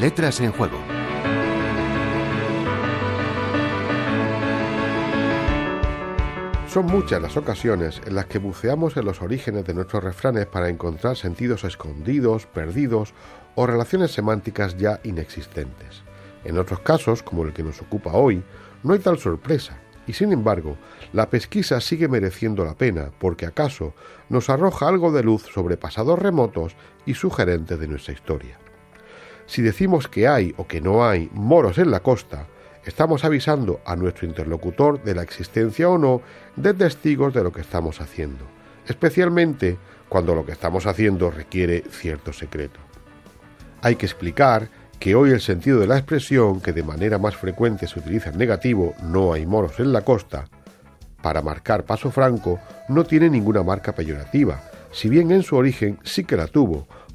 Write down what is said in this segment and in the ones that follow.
Letras en Juego. Son muchas las ocasiones en las que buceamos en los orígenes de nuestros refranes para encontrar sentidos escondidos, perdidos o relaciones semánticas ya inexistentes. En otros casos, como el que nos ocupa hoy, no hay tal sorpresa, y sin embargo, la pesquisa sigue mereciendo la pena porque acaso nos arroja algo de luz sobre pasados remotos y sugerentes de nuestra historia. Si decimos que hay o que no hay moros en la costa, estamos avisando a nuestro interlocutor de la existencia o no de testigos de lo que estamos haciendo, especialmente cuando lo que estamos haciendo requiere cierto secreto. Hay que explicar que hoy el sentido de la expresión, que de manera más frecuente se utiliza en negativo, no hay moros en la costa, para marcar paso franco, no tiene ninguna marca peyorativa, si bien en su origen sí que la tuvo,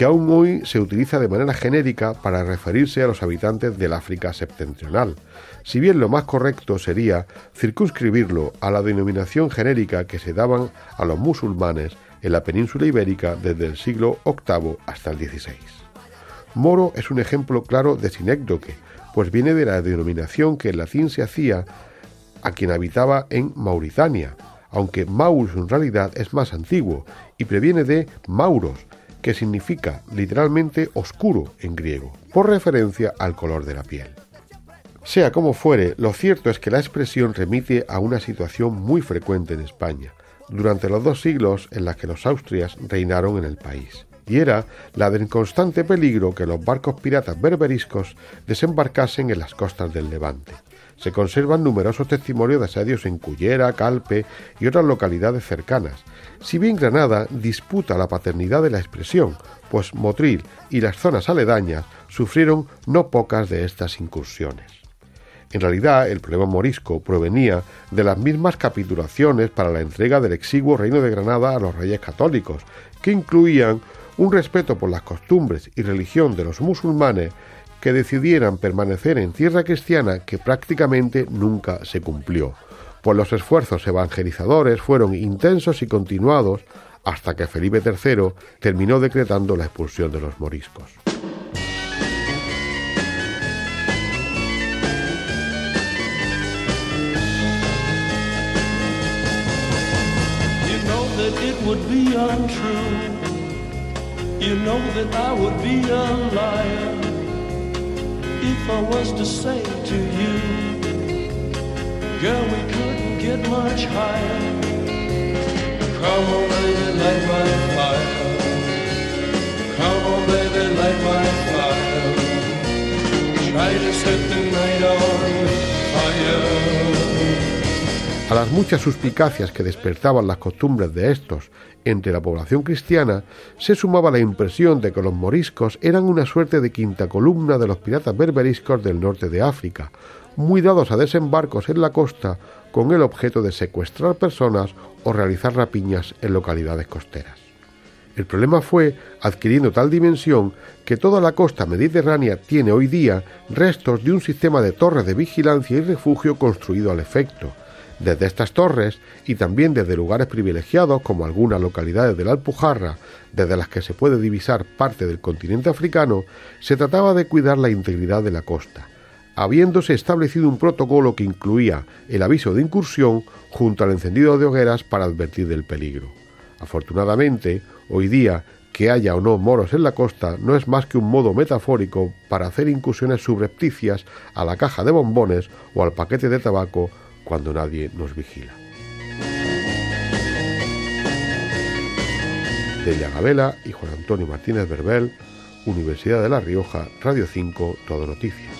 que aún hoy se utiliza de manera genérica para referirse a los habitantes del África septentrional, si bien lo más correcto sería circunscribirlo a la denominación genérica que se daban a los musulmanes en la península ibérica desde el siglo VIII hasta el XVI. Moro es un ejemplo claro de sinécdoque, pues viene de la denominación que en latín se hacía a quien habitaba en Mauritania, aunque Maurus en realidad es más antiguo y previene de Mauros, que significa literalmente oscuro en griego, por referencia al color de la piel. Sea como fuere, lo cierto es que la expresión remite a una situación muy frecuente en España, durante los dos siglos en las que los Austrias reinaron en el país, y era la del constante peligro que los barcos piratas berberiscos desembarcasen en las costas del Levante se conservan numerosos testimonios de asedios en Cullera, Calpe y otras localidades cercanas. Si bien Granada disputa la paternidad de la expresión, pues Motril y las zonas aledañas sufrieron no pocas de estas incursiones. En realidad, el problema morisco provenía de las mismas capitulaciones para la entrega del exiguo reino de Granada a los reyes católicos, que incluían un respeto por las costumbres y religión de los musulmanes que decidieran permanecer en tierra cristiana que prácticamente nunca se cumplió, pues los esfuerzos evangelizadores fueron intensos y continuados hasta que Felipe III terminó decretando la expulsión de los moriscos. If I was to say to you, girl, we couldn't get much higher. Come on, baby, light my fire. A las muchas suspicacias que despertaban las costumbres de estos entre la población cristiana, se sumaba la impresión de que los moriscos eran una suerte de quinta columna de los piratas berberiscos del norte de África, muy dados a desembarcos en la costa con el objeto de secuestrar personas o realizar rapiñas en localidades costeras. El problema fue adquiriendo tal dimensión que toda la costa mediterránea tiene hoy día restos de un sistema de torres de vigilancia y refugio construido al efecto, desde estas torres y también desde lugares privilegiados como algunas localidades de la Alpujarra, desde las que se puede divisar parte del continente africano, se trataba de cuidar la integridad de la costa, habiéndose establecido un protocolo que incluía el aviso de incursión junto al encendido de hogueras para advertir del peligro. Afortunadamente, hoy día, que haya o no moros en la costa no es más que un modo metafórico para hacer incursiones subrepticias a la caja de bombones o al paquete de tabaco cuando nadie nos vigila. Delia Gabela y Juan Antonio Martínez Berbel, Universidad de La Rioja, Radio 5, Todo Noticias.